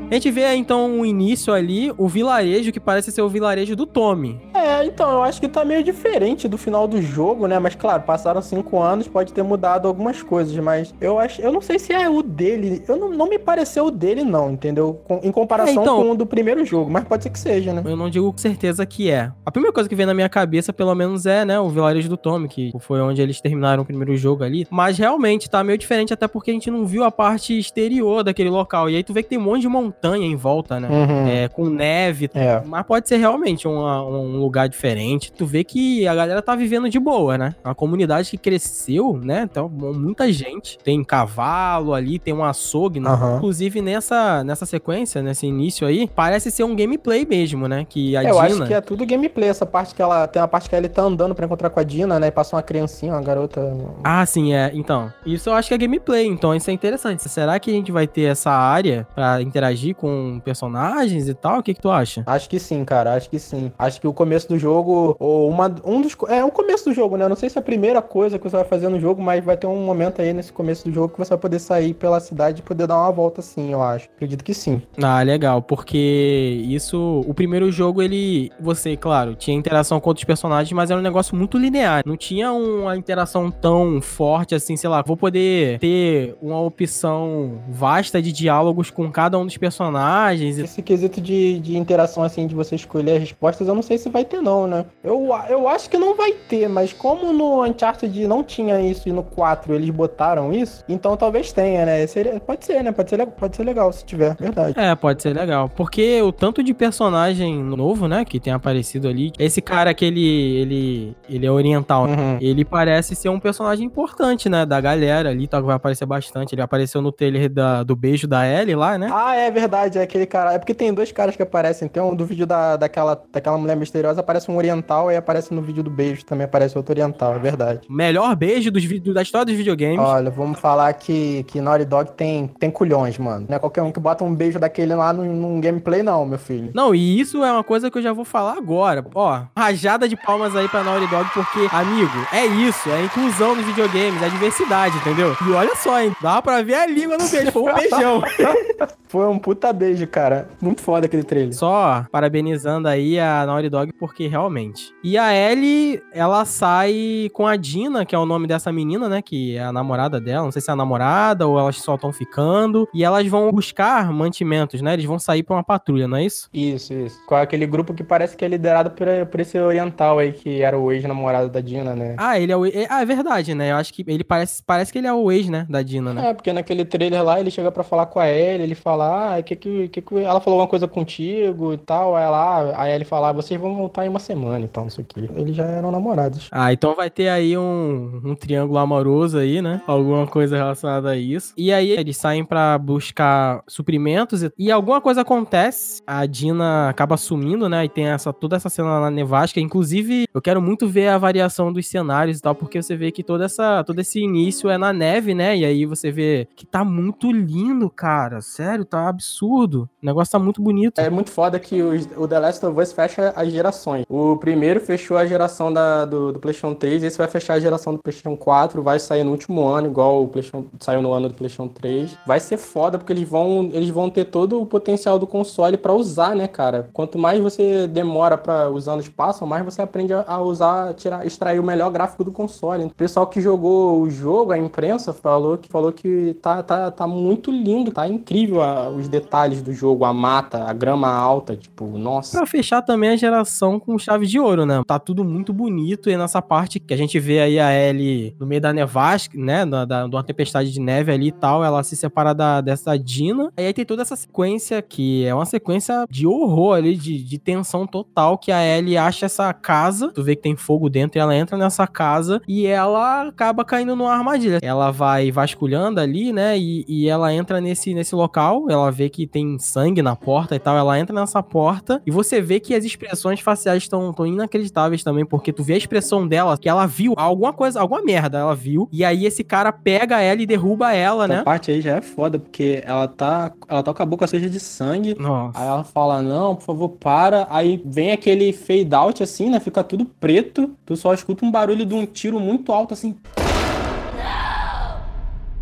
A gente vê então o início ali, o vilarejo que parece ser o vilarejo do Tommy. É, então, eu acho que tá meio diferente do final do jogo, né? Mas claro, passaram cinco anos, pode ter mudado algumas coisas, mas eu acho. Eu não sei se é o dele. Eu não, não me pareceu o dele, não, entendeu? Com- em comparação É, então- com o do primeiro jogo, mas pode ser que seja, né? Eu não digo com certeza que é. A primeira coisa que vem na minha cabeça, pelo menos, é, né, o vilarejo do Tommy, que foi onde eles terminaram o primeiro jogo ali. Mas realmente tá meio diferente, até porque a gente não viu a parte exterior daquele local. E aí tu vê que tem um monte de montanha em volta, né? Uhum. É, com neve. É. Mas pode ser realmente uma- um lugar diferente. Tu vê que a galera tá vivendo de boa, né? Uma comunidade que cresceu, né? Então, muita gente. Tem cavalo ali, tem um açougue. né? Aham. Inclusive, nessa, nessa sequência, nesse início aí, parece ser um gameplay mesmo, né? Que a eu Dina... acho que é tudo gameplay, essa parte que ela. Tem uma parte que ele tá andando pra encontrar com a Dina, né? E passa uma criancinha, uma garota. Ah, sim, é. Então, isso eu acho que é gameplay, então isso é interessante. Será que a gente vai ter essa área pra interagir com personagens e tal? O que que tu acha? Acho que sim, cara, acho que sim. Acho que o começo do jogo, ou uma, um dos. É o começo do jogo, né? Eu não sei se é a primeira coisa que você vai fazer no jogo, mas vai ter um momento aí nesse começo do jogo que você vai poder sair pela cidade e poder dar uma volta sim, eu acho. Acredito que sim. Ah, legal, porque isso, o primeiro jogo ele, você, claro, tinha interação com outros personagens, mas era um negócio muito linear, não tinha uma interação tão forte assim, sei lá, vou poder ter uma opção vasta de diálogos com cada um dos personagens. E- Esse quesito de, de interação, assim, de você escolher as respostas, eu não sei se vai ter, não, né? Eu, eu acho que não vai ter, mas como no Uncharted não tinha isso e no 4 eles botaram isso, então talvez tenha, né? Seria, pode ser, né? Pode ser, pode ser legal se tiver, verdade. É, pode ser legal. Porque o tanto de personagem novo, né, que tem aparecido ali. Esse cara que ele, ele, ele é oriental, né? Uhum. Ele parece ser um personagem importante, né, da galera ali, tá, vai aparecer bastante. Ele apareceu no trailer da, do beijo da Ellie lá, né? Ah, é verdade, é aquele cara. É porque tem dois caras que aparecem. Tem um do vídeo da, daquela, daquela mulher misteriosa, aparece um oriental, e aparece no vídeo do beijo também aparece outro oriental, é verdade. Melhor beijo dos, da história dos videogames. Olha, vamos falar que, que Naughty Dog tem, tem culhões, mano. Não é qualquer um que bota um beijo daquele lá num, num gameplay, não, meu filho. Não, e isso é uma coisa que eu já vou falar agora. Ó, rajada de palmas aí pra Naughty Dog, porque, amigo, é isso, é a inclusão nos videogames, é a diversidade, entendeu? E olha só, hein, dá pra ver a língua no beijo, foi um beijão. Foi um puta beijo, cara. Muito foda aquele trailer. Só parabenizando aí a Naughty Dog, porque realmente. E a Ellie, ela sai com a Dina, que é o nome dessa menina, né? Que é a namorada dela. Não sei se é a namorada ou elas só estão ficando. E elas vão buscar mantimentos, né? Eles vão sair pra uma patrulha, não é isso? Isso, isso. Com aquele grupo que parece que é liderado por, por esse oriental aí, que era o ex-namorado da Dina, né? Ah, ele é o. é- Ah, é verdade, né? Eu acho que ele parece, parece que ele é o ex, né? Da Dina, né? É, porque naquele trailer lá ele chega pra falar com a Ellie, ele fala fala, ah, que que, que ela falou alguma coisa contigo e tal, aí ela, aí ele fala, ah, vocês vão voltar em uma semana e tal, não sei o. Eles já eram namorados. Ah, então vai ter aí um, um triângulo amoroso aí, né? Alguma coisa relacionada a isso. E aí eles saem pra buscar suprimentos e, e alguma coisa acontece. A Dina acaba sumindo, né? E tem essa, toda essa cena na nevasca. Inclusive, eu quero muito ver a variação dos cenários e tal, porque você vê que toda essa, todo esse início é na neve, né? E aí você vê que tá muito lindo, cara. Sério, tá absurdo. O negócio tá muito bonito. É muito foda que o, o The Last of Us fecha as gerações. O primeiro fechou a geração da, do, do PlayStation 3, esse vai fechar a geração do PlayStation 4, vai sair no último ano, igual o PlayStation saiu no ano do PlayStation 3. Vai ser foda porque eles vão, eles vão ter todo o potencial do console para usar, né, cara? Quanto mais você demora para os anos passam, mais você aprende a usar, tirar, extrair o melhor gráfico do console. O pessoal que jogou o jogo, a imprensa falou que falou que tá, tá, tá muito lindo, tá incrível a, os detalhes do jogo, a mata, a grama alta, tipo, nossa. Pra fechar também a geração com chave de ouro, né? Tá tudo muito bonito e nessa parte que a gente vê aí a Ellie no meio da nevasca, né? Da, da, de uma tempestade de neve ali e tal, ela se separa da, dessa Dina. E aí tem toda essa sequência que é uma sequência de horror ali, de, de tensão total, que a Ellie acha essa casa, tu vê que tem fogo dentro e ela entra nessa casa e ela acaba caindo numa armadilha. Ela vai vasculhando ali, né? E, e ela entra nesse, nesse local, ela vê que tem sangue na porta e tal, ela entra nessa porta e você vê que as expressões faciais estão inacreditáveis também, porque tu vê a expressão dela, que ela viu alguma coisa, alguma merda, ela viu, e aí esse cara pega ela e derruba ela, Essa né? parte aí já é foda, porque ela tá, ela tá com a boca suja de sangue. Nossa. Aí ela fala, não, por favor, para. Aí vem aquele fade out assim, né? Fica tudo preto. Tu só escuta um barulho de um tiro muito alto assim.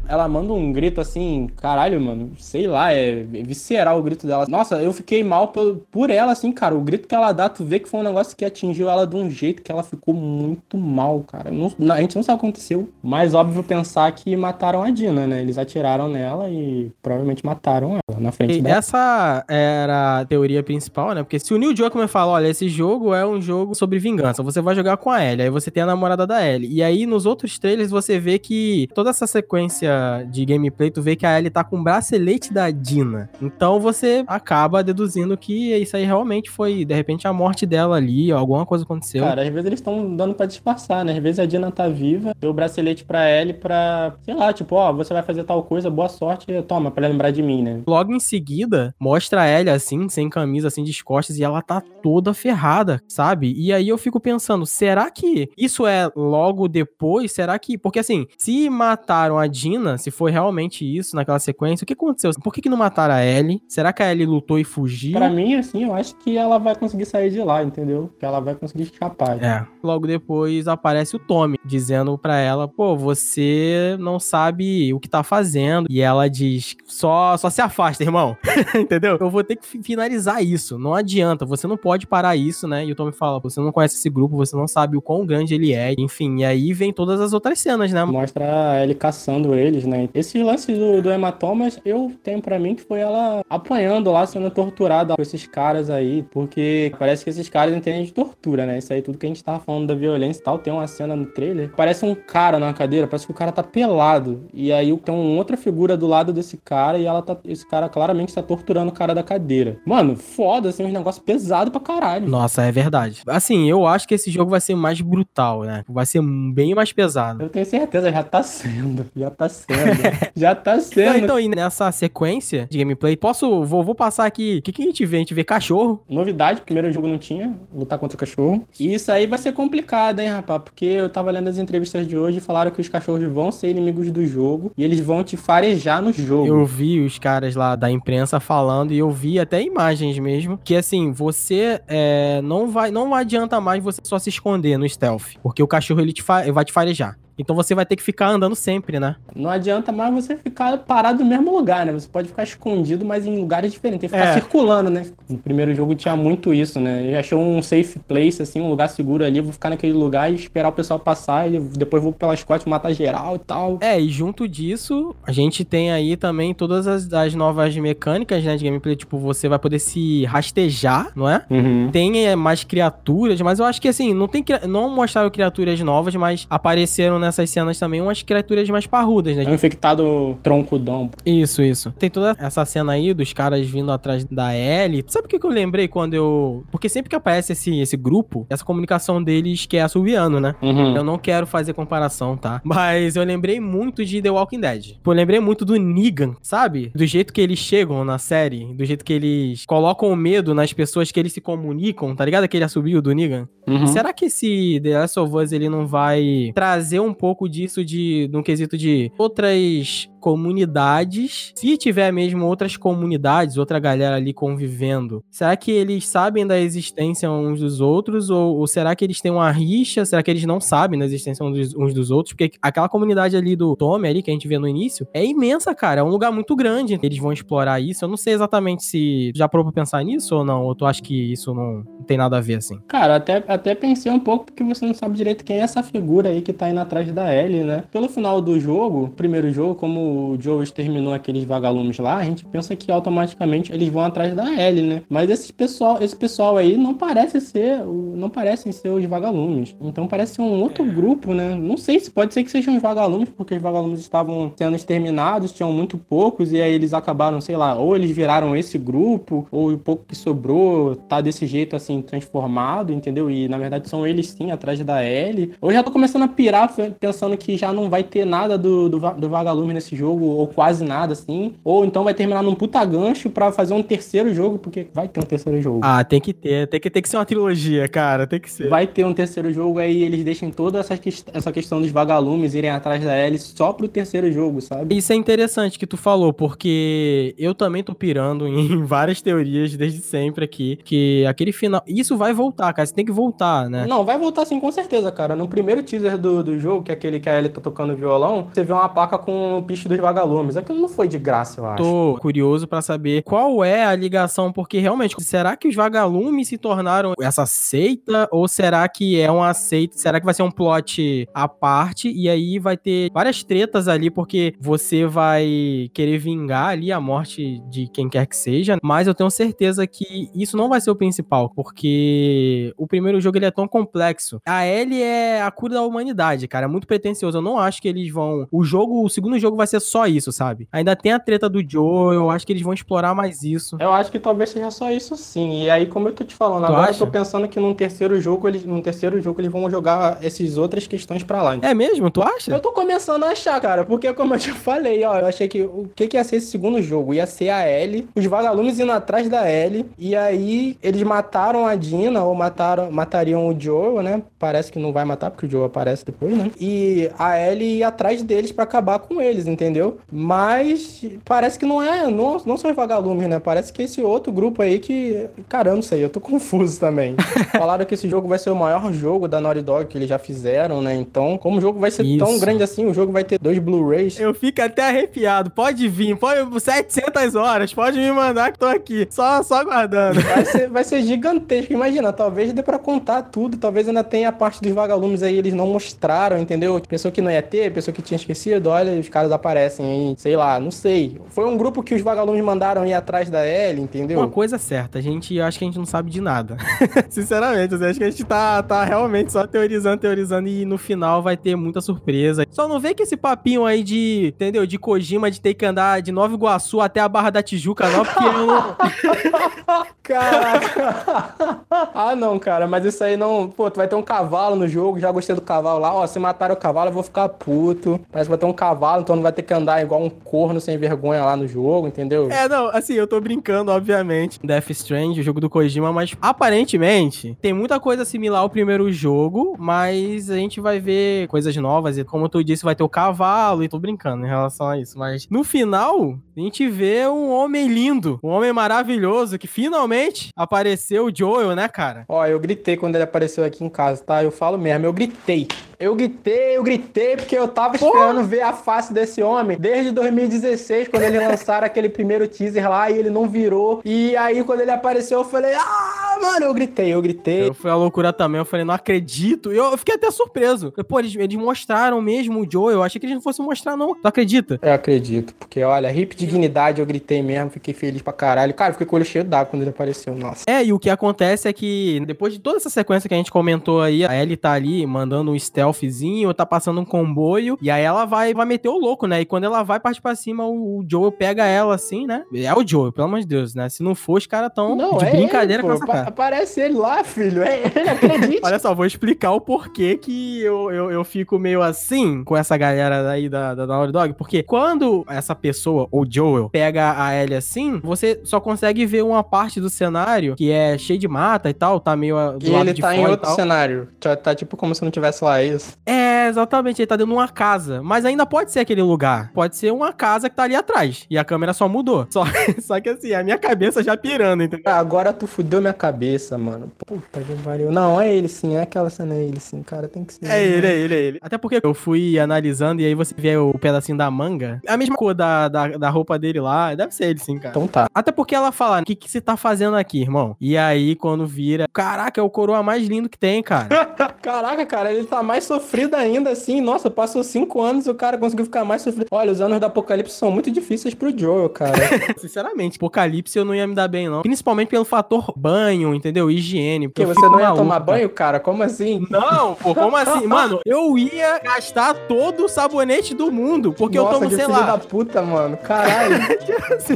Ela manda um grito assim, caralho, mano, sei lá, é visceral o grito dela. Nossa, eu fiquei mal por, por ela, assim, cara. O grito que ela dá, tu vê que foi um negócio que atingiu ela de um jeito que ela ficou muito mal, cara. Não, a gente não sabe o que aconteceu. Mais óbvio pensar que mataram a Dina, né? Eles atiraram nela e provavelmente mataram ela na frente E dela. essa era a teoria principal, né? Porque se o Neil Druckmann fala, olha, esse jogo é um jogo sobre vingança, você vai jogar com a Ellie, aí você tem a namorada da Ellie. E aí nos outros trailers você vê que toda essa sequência de gameplay, tu vê que a Ellie tá com o bracelete da Dina. Então você acaba deduzindo que isso aí realmente foi, de repente, a morte dela ali, alguma coisa aconteceu. Cara, às vezes eles estão dando pra disfarçar, né? Às vezes a Dina tá viva, deu o bracelete pra Ellie pra, sei lá, tipo, ó, você vai fazer tal coisa, boa sorte, toma, pra lembrar de mim, né? Logo em seguida, mostra a Ellie assim, sem camisa, assim, de costas, e ela tá toda ferrada, sabe? E aí eu fico pensando, será que isso é logo depois? Será que. Porque assim, se mataram a Dina, se foi realmente isso naquela sequência, o que aconteceu? Por que, que não mataram a Ellie? Será que a Ellie lutou e fugiu? Pra mim, assim, eu acho que ela vai conseguir sair de lá, entendeu? Que ela vai conseguir escapar. É. Logo depois aparece o Tommy, dizendo pra ela, pô, você não sabe o que tá fazendo. E ela diz, só, só se afasta, irmão. Entendeu? Eu vou ter que fi- finalizar isso. Não adianta, você não pode parar isso, né? E o Tommy fala, você não conhece esse grupo, você não sabe o quão grande ele é. Enfim, e aí vem todas as outras cenas, né? Mostra ele caçando eles, né? Esse lance do, do hematomas, eu tenho pra mim que foi ela apanhando lá, sendo torturada com esses caras aí, porque parece que esses caras entendem de tortura, né? Isso aí, tudo que a gente tava falando da violência e tal, tem uma cena no trailer. Parece um cara na cadeira, parece que o cara tá pelado. E aí tem uma outra figura do lado desse cara e ela tá. Esse cara claramente tá torturando o cara da cadeira. Mano, foda, assim, um negócio pesado pra caralho. Nossa, é verdade. Assim, eu acho que esse jogo vai ser mais brutal, né? Vai ser bem mais pesado. Eu tenho certeza, já tá sendo. Já tá sendo. já tá sendo. Então, e nessa sequência de gameplay, posso. Vou, vou passar aqui. O que, que a gente vê? A gente vê cachorro. Novidade, primeiro jogo não tinha, lutar contra o cachorro. E isso aí vai ser complicado, hein, rapaz? Porque eu tava lendo as entrevistas de hoje e falaram que os cachorros vão ser inimigos do jogo e eles vão te farejar no jogo. Eu vi os caras lá da imprensa falando e eu vi até imagens mesmo. Que assim, você é, não vai. Não adianta mais você só se esconder no stealth. Porque o cachorro ele te vai te farejar. Então você vai ter que ficar andando sempre, né? Não adianta mais você ficar parado no mesmo lugar, né? Você pode ficar escondido, mas em lugares diferentes. Tem que ficar É. circulando, né? No primeiro jogo tinha muito isso, né? Ele achou um safe place, assim, um lugar seguro ali. Vou ficar naquele lugar e esperar o pessoal passar. E depois vou pelas costas matar geral e tal. É, e junto disso, a gente tem aí também todas as, as novas mecânicas, né, de gameplay, tipo, você vai poder se rastejar, não é? Uhum. Tem é, mais criaturas, mas eu acho que assim, não tem não mostraram criaturas novas, mas apareceram nessas cenas também umas criaturas mais parrudas, né? É um infectado troncudão. Isso, isso. Tem toda essa cena aí dos caras vindo atrás da Ellie. Sabe o que, que eu lembrei quando eu. Porque sempre que aparece esse, esse grupo, essa comunicação deles que é assoviano, né? Uhum. Eu não quero fazer comparação, tá? Mas eu lembrei muito de The Walking Dead. Eu lembrei muito do Negan, sabe? Do jeito que eles chegam na série, do jeito que eles colocam o medo nas pessoas que eles se comunicam, tá ligado? Aquele assobio do Negan. Uhum. Será que esse The Last of Us ele não vai trazer um pouco disso de num quesito de outras comunidades, se tiver mesmo outras comunidades, outra galera ali convivendo, será que eles sabem da existência uns dos outros? Ou, ou será que eles têm uma rixa? Será que eles não sabem da existência uns dos, uns dos outros? Porque aquela comunidade ali do Tommy ali, que a gente vê no início, é imensa, cara. É um lugar muito grande. Eles vão explorar isso. Eu não sei exatamente se já provou pensar nisso ou não. Ou tu acha que isso não, não tem nada a ver, assim? Cara, até, até pensei um pouco porque você não sabe direito quem é essa figura aí que tá indo atrás da Ellie, né? Pelo final do jogo, primeiro jogo, como o Joe exterminou aqueles vagalumes lá, a gente pensa que automaticamente eles vão atrás da Ellie, né? Mas esse pessoal, esse pessoal aí não parece ser, não parecem ser os vagalumes. Então parece ser um outro grupo, né? Não sei se pode ser que sejam os vagalumes, porque os vagalumes estavam sendo exterminados, tinham muito poucos e aí eles acabaram, sei lá, ou eles viraram esse grupo, ou o pouco que sobrou tá desse jeito assim transformado, entendeu? E na verdade são eles sim atrás da Ellie. Eu já tô começando a pirar pensando que já não vai ter nada do, do, do vagalume nesse jogo ou quase nada, assim. Ou então vai terminar num puta gancho pra fazer um terceiro jogo, porque vai ter um terceiro jogo. Ah, tem que ter. Tem que ter que ser uma trilogia, cara. Tem que ser. Vai ter um terceiro jogo, aí eles deixam toda essa, essa questão dos vagalumes irem atrás da Ellie só pro terceiro jogo, sabe? Isso é interessante que tu falou, porque eu também tô pirando em várias teorias desde sempre aqui, que aquele final... Isso vai voltar, cara. Você tem que voltar, né? Não, vai voltar sim, com certeza, cara. No primeiro teaser do, do jogo, que é aquele que a Ellie tá tocando violão, você vê uma placa com o dos vagalumes. Aquilo não foi de graça, eu acho. Tô curioso pra saber qual é a ligação, porque realmente, será que os vagalumes se tornaram essa seita? Ou será que é uma seita? Será que vai ser um plot à parte? E aí vai ter várias tretas ali, porque você vai querer vingar ali a morte de quem quer que seja. Mas eu tenho certeza que isso não vai ser o principal, porque o primeiro jogo ele é tão complexo. A Ellie é a cura da humanidade, cara. É muito pretencioso. Eu não acho que eles vão. O jogo, o segundo jogo vai ser só isso, sabe? Ainda tem a treta do Joe, eu acho que eles vão explorar mais isso. Eu acho que talvez seja só isso sim. E aí, como eu tô te falando, Tu agora acha? eu tô pensando que num terceiro jogo, eles, num terceiro jogo, eles vão jogar essas outras questões pra lá. É mesmo? Tu acha? Eu tô começando a achar, cara, porque como eu te falei, ó, eu achei que o que, que ia ser esse segundo jogo? Ia ser a Ellie, os vagalumes indo atrás da Ellie, e aí eles mataram a Dina, ou mataram, matariam o Joe, né? Parece que não vai matar, porque o Joe aparece depois, né? E a Ellie ia atrás deles pra acabar com eles, entendeu? Mas parece que não é, não, não são os vagalumes, né? Parece que esse outro grupo aí que, cara, eu não sei, eu tô confuso também. Falaram que esse jogo vai ser o maior jogo da Naughty Dog que eles já fizeram, né? Então, como o jogo vai ser tão Isso. grande assim, o jogo vai ter dois Blu-rays. Eu fico até arrepiado. Pode vir, pode 700 horas, pode me mandar que tô aqui. Só, só aguardando. Vai ser, vai ser gigantesco, imagina, talvez dê pra contar tudo, talvez ainda tenha a parte dos vagalumes aí, eles não mostraram, entendeu? Pessoa que não ia ter, pessoa que tinha esquecido, olha, os caras aparecem aí, sei lá, não sei. Foi um grupo que os vagalumes mandaram ir atrás da Ellie, entendeu? Uma coisa certa, a gente eu acho que a gente não sabe de nada. Sinceramente, assim, acho que a gente tá, tá realmente só teorizando, teorizando e no final vai ter muita surpresa. Só não vê que esse papinho aí de, entendeu? De Kojima de ter que andar de Nova Iguaçu até a Barra da Tijuca, não, porque eu não. Caraca. ah, não, cara, mas isso aí não. Pô, tu vai ter um cavalo no jogo, já gostei do cavalo lá. Ó, se mataram o cavalo, eu vou ficar puto. Parece que vai ter um cavalo, então não vai ter que andar igual um corno sem vergonha lá no jogo, entendeu? É, não, assim, eu tô brincando, obviamente. Death Strand, o jogo do Kojima, mas aparentemente tem muita coisa similar ao primeiro jogo, mas a gente vai ver coisas novas. E como tu disse, vai ter o cavalo, e tô brincando em relação a isso. Mas no final, a gente vê um homem lindo, um homem maravilhoso que finalmente apareceu o Joel, né, cara? Ó, eu gritei quando ele apareceu aqui em casa, tá? Eu falo mesmo, eu gritei. Eu gritei, eu gritei, porque eu tava esperando ver a face desse homem desde 2016, quando eles lançaram aquele primeiro teaser lá e ele não virou. E aí, quando ele apareceu, eu falei, ah, Ah, mano, eu gritei, eu gritei. Eu fui a loucura também, eu falei, não acredito. Eu, eu fiquei até surpreso. Eu, Pô, eles, eles mostraram mesmo o Joe, eu achei que eles não fossem mostrar, não. Tu acredita? Eu acredito, porque olha, hip dignidade, eu gritei mesmo, fiquei feliz pra caralho. Cara, eu fiquei com o olho cheio d'água quando ele apareceu, nossa. É, e o que acontece é que depois de toda essa sequência que a gente comentou aí, a Ellie tá ali mandando um stealthzinho, tá passando um comboio, e aí ela vai, vai meter o louco, né? E quando ela vai partir pra cima, o, o Joe pega ela assim, né? É o Joe, pelo amor de Deus, né? Se não for, os caras tão Não, de é brincadeira ele, com pô, essa cara. Pa- Aparece ele lá, filho. É ele, acredite. Olha só, vou explicar o porquê que eu, eu, eu fico meio assim com essa galera aí da, da Naughty Dog. Porque quando essa pessoa, ou Joel, pega a Ellie assim, você só consegue ver uma parte do cenário que é cheio de mata e tal, tá meio ah, do E lado ele de tá em fora e outro cenário. Tá, tá tipo como se não tivesse lá, é isso. É, exatamente, ele tá dentro de uma casa. Mas ainda pode ser aquele lugar. Pode ser uma casa que tá ali atrás. E a câmera só mudou. Só, só que assim, a minha cabeça já pirando, entendeu? Ah, Agora tu fudeu minha cabeça, mano. Puta que pariu. Não, é ele sim, é aquela cena, é ele sim, cara, tem que ser. É ele, é ele, é ele. Até porque eu fui analisando e aí você vê o pedacinho da manga. É a mesma cor da, da, da roupa dele lá. Deve ser ele, sim, cara. Então tá. Até porque ela fala, o que, que você tá fazendo aqui, irmão? E aí, quando vira, caraca, é o coroa mais lindo que tem, cara. Caraca, cara, ele tá mais sofrido ainda assim. Nossa, passou cinco anos e o cara conseguiu ficar mais sofrido. Olha, os anos do apocalipse são muito difíceis pro Joel, cara. Sinceramente, apocalipse eu não ia me dar bem, não. Principalmente pelo fator banho, entendeu? Higiene. Porque você não ia maluco, tomar banho, cara? Como assim? Não, pô, como assim? Mano, eu ia gastar todo o sabonete do mundo, porque Nossa, eu tomo, sei filho lá. da puta, mano. Caralho.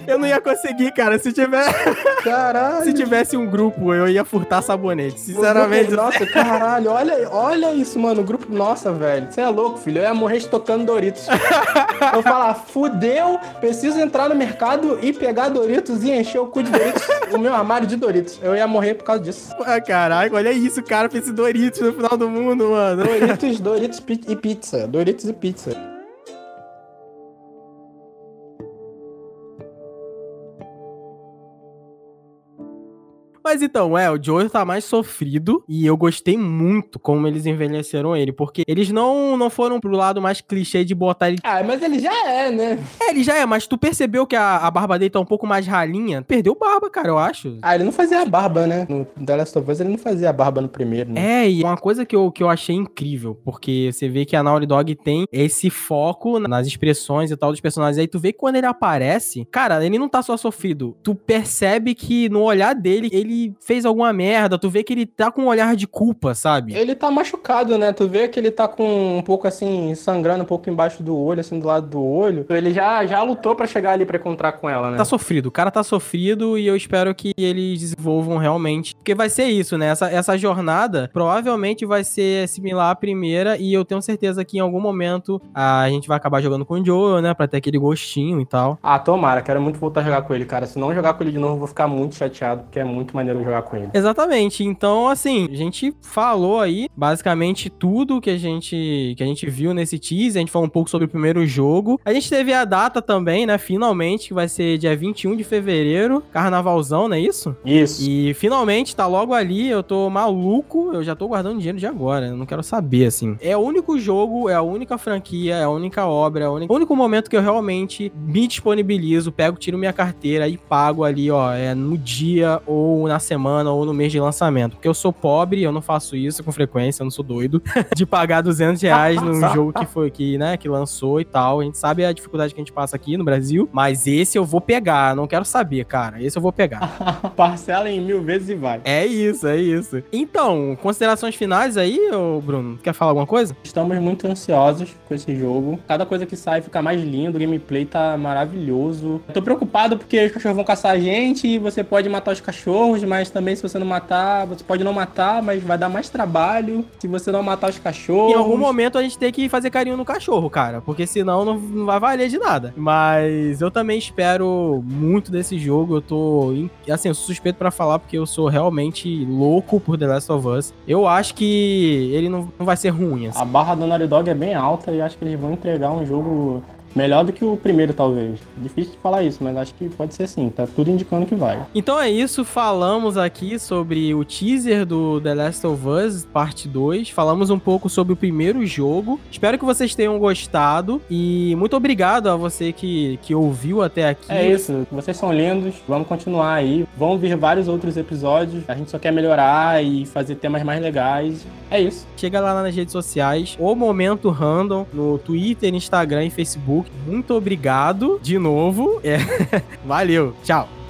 Eu não ia conseguir, cara. Se tiver. Caralho. Se tivesse um grupo, eu ia furtar sabonete. Sinceramente. Nossa, caralho, olha, olha isso, mano. O grupo. Nossa, velho. Você é louco, filho. Eu ia morrer estocando Doritos. eu falar, fudeu, preciso entrar no mercado e pegar Doritos e encher o cu de Doritos, o meu armário de Doritos. Eu ia morrer por causa disso. Ah, Caraca, olha isso, cara. Fez esse Doritos no final do mundo, mano. Doritos, Doritos e pizza. Doritos e pizza. Mas então, é, o Joel tá mais sofrido e eu gostei muito como eles envelheceram ele, porque eles não, não foram pro lado mais clichê de botar ele. Ah, mas ele já é, né? É, ele já é, mas tu percebeu que a, a barba dele tá um pouco mais ralinha? Perdeu barba, cara, eu acho. Ah, ele não fazia a barba, né? No The Last of Us ele não fazia a barba no primeiro, né? É, e uma coisa que eu, que eu achei incrível, porque você vê que a Naughty Dog tem esse foco nas expressões e tal dos personagens. Aí tu vê que quando ele aparece, cara, ele não tá só sofrido. Tu percebe que no olhar dele, ele fez alguma merda. Tu vê que ele tá com um olhar de culpa, sabe? Ele tá machucado, né? Tu vê que ele tá com um pouco assim, sangrando um pouco embaixo do olho, assim, do lado do olho. Ele já, já lutou pra chegar ali pra encontrar com ela, né? Tá sofrido, o cara tá sofrido e eu espero que eles desenvolvam realmente. Porque vai ser isso, né? Essa, essa jornada provavelmente vai ser similar à primeira e eu tenho certeza que em algum momento a gente vai acabar jogando com o Joel, né? Pra ter aquele gostinho e tal. Ah, tomara, quero muito voltar a jogar com ele, cara. Se não jogar com ele de novo, eu vou ficar muito chateado, porque é muito maneiro jogar com ele. Exatamente. Então, assim, a gente falou aí basicamente tudo que a gente que a gente viu nesse teaser. A gente falou um pouco sobre o primeiro jogo. A gente teve a data também, né? Finalmente, que vai ser dia 21 de fevereiro, carnavalzão, não é isso? Isso. E finalmente tá logo ali. Eu tô maluco. Eu já tô guardando dinheiro de agora. Eu não quero saber, assim. É o único jogo, é a única franquia, é a única obra, é o único, o único momento que eu realmente me disponibilizo, pego, tiro minha carteira e pago ali, ó, é no dia ou na semana ou no mês de lançamento. Porque eu sou pobre, eu não faço isso com frequência, eu não sou doido de pagar 200 reais num jogo que foi que, né, que lançou e tal. A gente sabe a dificuldade que a gente passa aqui no Brasil, mas esse eu vou pegar, não quero saber, cara. Esse eu vou pegar. Parcela em mil vezes e vai. É isso, é isso. Então, considerações finais aí, ô Bruno? Quer falar alguma coisa? Estamos muito ansiosos com esse jogo. Cada coisa que sai fica mais lindo, o gameplay tá maravilhoso. Eu tô preocupado porque os cachorros vão caçar a gente e você pode matar os cachorros, mas também se você não matar, você pode não matar, mas vai dar mais trabalho se você não matar os cachorros. Em algum momento a gente tem que fazer carinho no cachorro, cara, porque senão não, não vai valer de nada. Mas eu também espero muito desse jogo. Eu tô, assim, eu suspeito pra falar porque eu sou realmente louco por The Last of Us. Eu acho que ele não, não vai ser ruim, assim. A barra do Naughty Dog é bem alta e acho que eles vão entregar um jogo Melhor do que o primeiro, talvez. Difícil de falar isso, mas acho que pode ser sim. Tá tudo indicando que vai. Então é isso, falamos aqui sobre o teaser do The Last of Us, parte 2. Falamos um pouco sobre o primeiro jogo. Espero que vocês tenham gostado. E muito obrigado a você que, que ouviu até aqui. É isso, vocês são lindos. Vamos continuar aí. Vão vir vários outros episódios. A gente só quer melhorar e fazer temas mais legais. É isso. Chega lá nas redes sociais, o Momento Random, no Twitter, Instagram e Facebook. Muito obrigado de novo. É. Valeu, tchau.